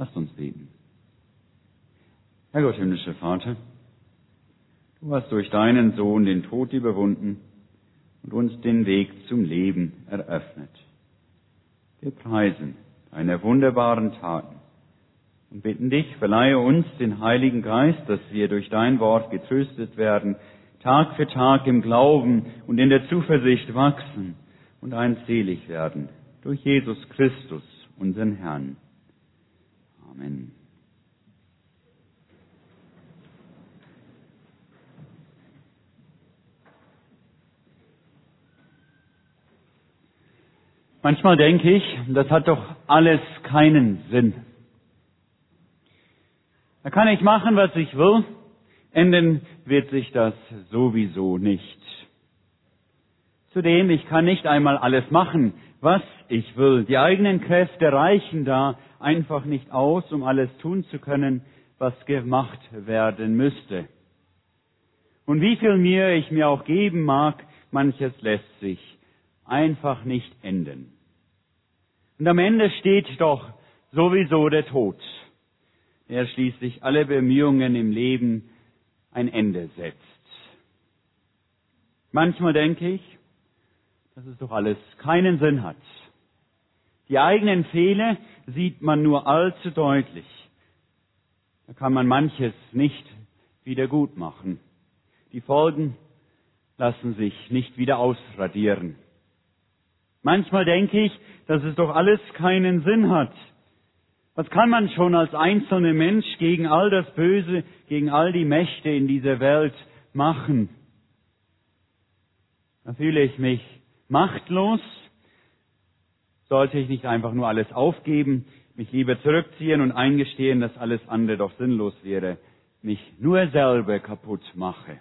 Lasst uns beten. Herr Gott, himmlischer Vater, du hast durch deinen Sohn den Tod überwunden und uns den Weg zum Leben eröffnet. Wir preisen deine wunderbaren Taten und bitten dich, verleihe uns den Heiligen Geist, dass wir durch dein Wort getröstet werden, Tag für Tag im Glauben und in der Zuversicht wachsen und einselig werden durch Jesus Christus, unseren Herrn. Amen. Manchmal denke ich, das hat doch alles keinen Sinn. Da kann ich machen, was ich will, enden wird sich das sowieso nicht. Zudem, ich kann nicht einmal alles machen, was ich will. Die eigenen Kräfte reichen da einfach nicht aus, um alles tun zu können, was gemacht werden müsste. Und wie viel mir ich mir auch geben mag, manches lässt sich einfach nicht enden. Und am Ende steht doch sowieso der Tod, der schließlich alle Bemühungen im Leben ein Ende setzt. Manchmal denke ich, dass es doch alles keinen Sinn hat. Die eigenen Fehler sieht man nur allzu deutlich. Da kann man manches nicht wieder gut machen. Die Folgen lassen sich nicht wieder ausradieren. Manchmal denke ich, dass es doch alles keinen Sinn hat. Was kann man schon als einzelner Mensch gegen all das Böse, gegen all die Mächte in dieser Welt machen? Da fühle ich mich machtlos. Sollte ich nicht einfach nur alles aufgeben, mich lieber zurückziehen und eingestehen, dass alles andere doch sinnlos wäre, mich nur selber kaputt mache.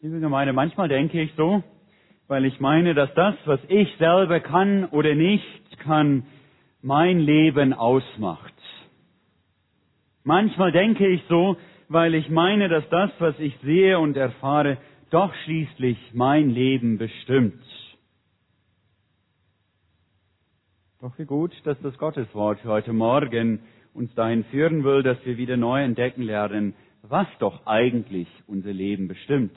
Liebe Gemeinde, manchmal denke ich so, weil ich meine, dass das, was ich selber kann oder nicht kann, mein Leben ausmacht. Manchmal denke ich so, weil ich meine, dass das, was ich sehe und erfahre, doch schließlich mein Leben bestimmt. Doch wie gut, dass das Gotteswort für heute Morgen uns dahin führen will, dass wir wieder neu entdecken lernen, was doch eigentlich unser Leben bestimmt.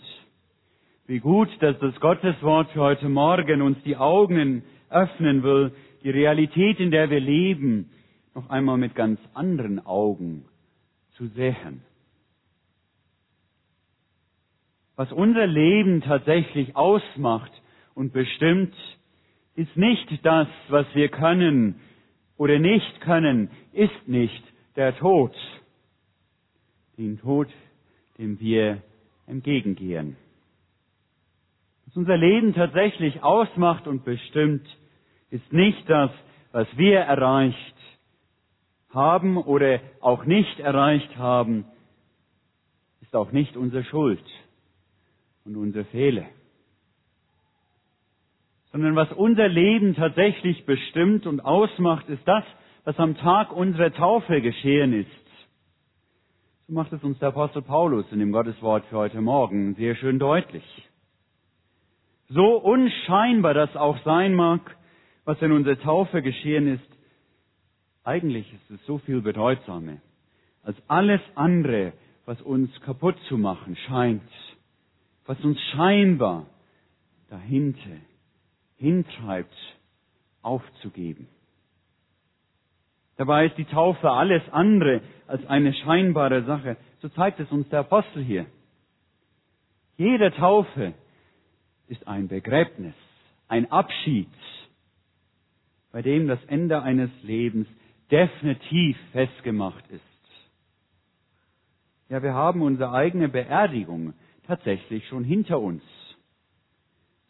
Wie gut, dass das Gotteswort für heute Morgen uns die Augen öffnen will, die Realität, in der wir leben, noch einmal mit ganz anderen Augen zu sehen. Was unser Leben tatsächlich ausmacht und bestimmt, ist nicht das, was wir können oder nicht können, ist nicht der Tod, den Tod, dem wir entgegengehen. Was unser Leben tatsächlich ausmacht und bestimmt, ist nicht das, was wir erreicht haben oder auch nicht erreicht haben, ist auch nicht unsere Schuld und unser Fehler. Sondern was unser Leben tatsächlich bestimmt und ausmacht, ist das, was am Tag unserer Taufe geschehen ist. So macht es uns der Apostel Paulus in dem Gotteswort für heute Morgen sehr schön deutlich. So unscheinbar das auch sein mag, was in unserer Taufe geschehen ist, eigentlich ist es so viel bedeutsamer als alles andere, was uns kaputt zu machen scheint, was uns scheinbar dahinter hintreibt, aufzugeben. Dabei ist die Taufe alles andere als eine scheinbare Sache. So zeigt es uns der Apostel hier. Jede Taufe ist ein Begräbnis, ein Abschied, bei dem das Ende eines Lebens definitiv festgemacht ist. Ja, wir haben unsere eigene Beerdigung tatsächlich schon hinter uns.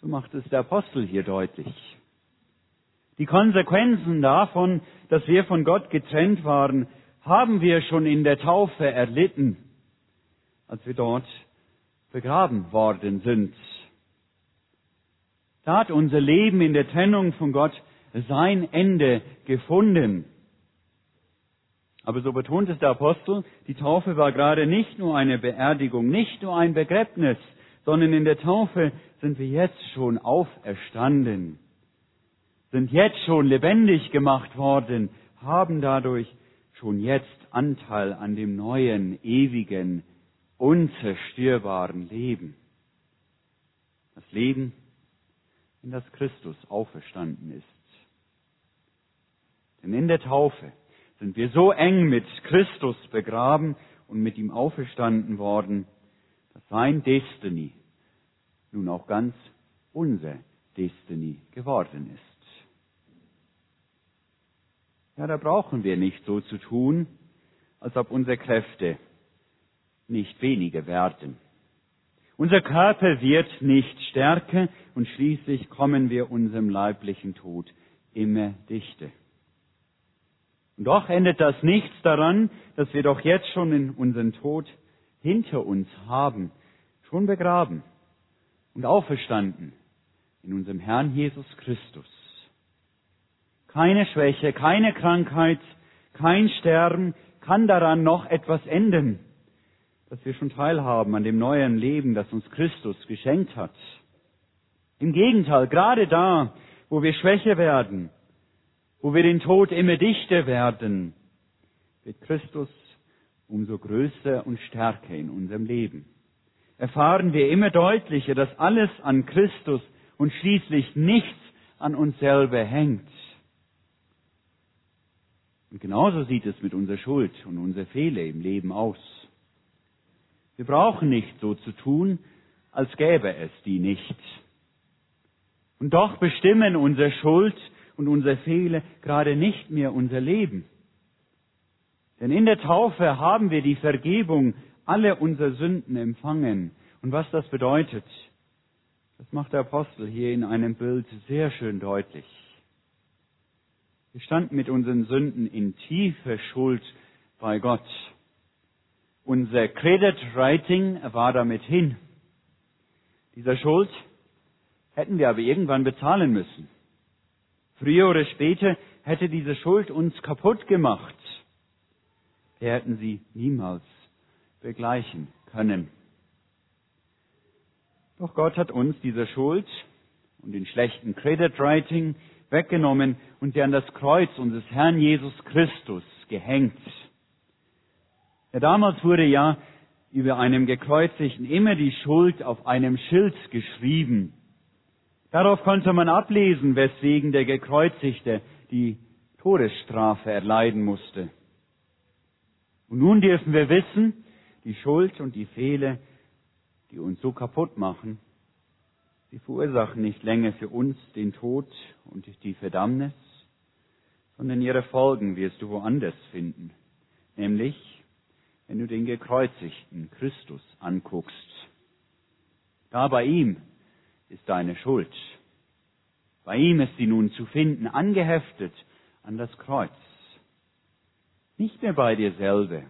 So macht es der Apostel hier deutlich. Die Konsequenzen davon, dass wir von Gott getrennt waren, haben wir schon in der Taufe erlitten, als wir dort begraben worden sind. Da hat unser Leben in der Trennung von Gott sein Ende gefunden. Aber so betont es der Apostel, die Taufe war gerade nicht nur eine Beerdigung, nicht nur ein Begräbnis, sondern in der Taufe sind wir jetzt schon auferstanden. sind jetzt schon lebendig gemacht worden, haben dadurch schon jetzt Anteil an dem neuen, ewigen, unzerstörbaren Leben. Das Leben, in das Christus auferstanden ist. Denn in der Taufe sind wir so eng mit Christus begraben und mit ihm auferstanden worden, dass sein Destiny nun auch ganz unser Destiny geworden ist. Ja, da brauchen wir nicht so zu tun, als ob unsere Kräfte nicht weniger werden. Unser Körper wird nicht stärker und schließlich kommen wir unserem leiblichen Tod immer dichter. Und doch ändert das nichts daran, dass wir doch jetzt schon in unseren Tod hinter uns haben, schon begraben und auferstanden in unserem Herrn Jesus Christus. Keine Schwäche, keine Krankheit, kein Sterben kann daran noch etwas ändern, dass wir schon teilhaben an dem neuen Leben, das uns Christus geschenkt hat. Im Gegenteil, gerade da, wo wir schwächer werden, wo wir den Tod immer dichter werden, wird Christus umso größer und stärker in unserem Leben. Erfahren wir immer deutlicher, dass alles an Christus und schließlich nichts an uns selber hängt. Und genauso sieht es mit unserer Schuld und unserer Fehler im Leben aus. Wir brauchen nicht so zu tun, als gäbe es die nicht. Und doch bestimmen unsere Schuld und unser Fehler gerade nicht mehr unser Leben. Denn in der Taufe haben wir die Vergebung aller unserer Sünden empfangen. Und was das bedeutet, das macht der Apostel hier in einem Bild sehr schön deutlich. Wir standen mit unseren Sünden in tiefer Schuld bei Gott. Unser Credit Rating war damit hin. Dieser Schuld hätten wir aber irgendwann bezahlen müssen. Früher oder später hätte diese Schuld uns kaputt gemacht. Wir hätten sie niemals begleichen können. Doch Gott hat uns diese Schuld und den schlechten Credit Rating weggenommen und sie an das Kreuz unseres Herrn Jesus Christus gehängt. Ja, damals wurde ja über einem Gekreuzigten immer die Schuld auf einem Schild geschrieben. Darauf konnte man ablesen, weswegen der Gekreuzigte die Todesstrafe erleiden musste. Und nun dürfen wir wissen, die Schuld und die Fehler, die uns so kaputt machen, Sie verursachen nicht länger für uns den Tod und die Verdammnis, sondern ihre Folgen wirst du woanders finden, nämlich wenn du den gekreuzigten Christus anguckst. Da bei ihm ist deine Schuld. Bei ihm ist sie nun zu finden, angeheftet an das Kreuz. Nicht mehr bei dir selber,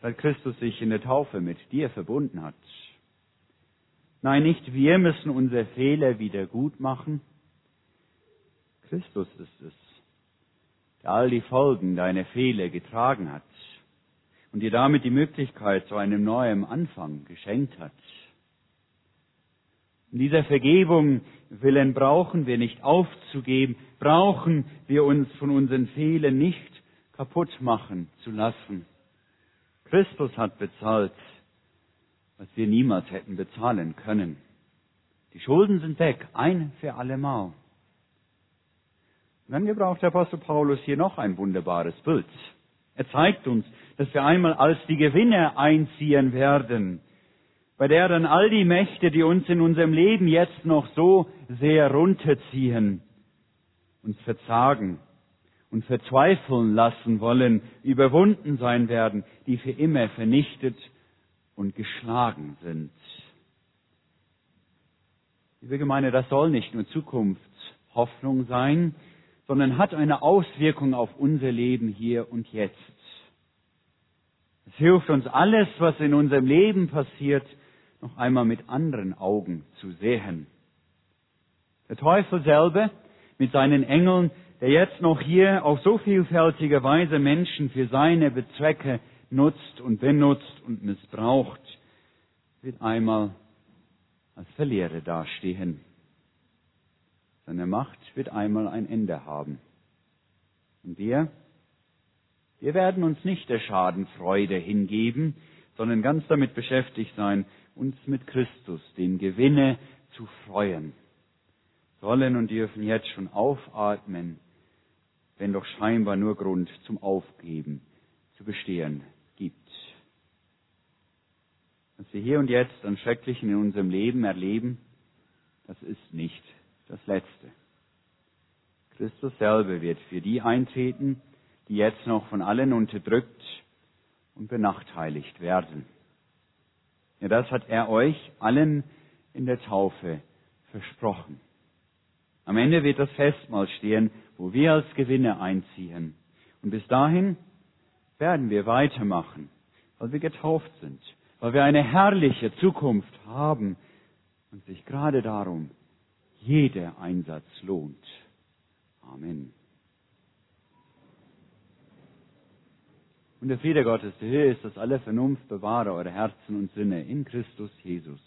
weil Christus sich in der Taufe mit dir verbunden hat, Nein, nicht wir müssen unsere Fehler wieder gut machen. Christus ist es, der all die Folgen deiner Fehler getragen hat und dir damit die Möglichkeit zu einem neuen Anfang geschenkt hat. In dieser Vergebung willen brauchen wir nicht aufzugeben, brauchen wir uns von unseren Fehlern nicht kaputt machen zu lassen. Christus hat bezahlt was wir niemals hätten bezahlen können. Die Schulden sind weg, ein für allemal. Und dann gebraucht der Apostel Paulus hier noch ein wunderbares Bild. Er zeigt uns, dass wir einmal als die Gewinner einziehen werden, bei der dann all die Mächte, die uns in unserem Leben jetzt noch so sehr runterziehen, uns verzagen und verzweifeln lassen wollen, überwunden sein werden, die für immer vernichtet und geschlagen sind. Liebe Gemeinde, das soll nicht nur Zukunftshoffnung sein, sondern hat eine Auswirkung auf unser Leben hier und jetzt. Es hilft uns alles, was in unserem Leben passiert, noch einmal mit anderen Augen zu sehen. Der Teufel selber mit seinen Engeln, der jetzt noch hier auf so vielfältige Weise Menschen für seine Bezwecke nutzt und benutzt und missbraucht, wird einmal als Verlierer dastehen. Seine Macht wird einmal ein Ende haben. Und wir, wir werden uns nicht der Schadenfreude hingeben, sondern ganz damit beschäftigt sein, uns mit Christus, dem Gewinne, zu freuen. Sollen und dürfen jetzt schon aufatmen, wenn doch scheinbar nur Grund zum Aufgeben, zu bestehen gibt. Was wir hier und jetzt an Schrecklichen in unserem Leben erleben, das ist nicht das Letzte. Christus selber wird für die eintreten, die jetzt noch von allen unterdrückt und benachteiligt werden. Ja, das hat er euch allen in der Taufe versprochen. Am Ende wird das Festmahl stehen, wo wir als Gewinne einziehen. Und bis dahin werden wir weitermachen, weil wir getauft sind, weil wir eine herrliche Zukunft haben und sich gerade darum jeder Einsatz lohnt. Amen. Und der Friede Gottes, der Höhe ist, dass alle Vernunft bewahre eure Herzen und Sinne in Christus Jesus.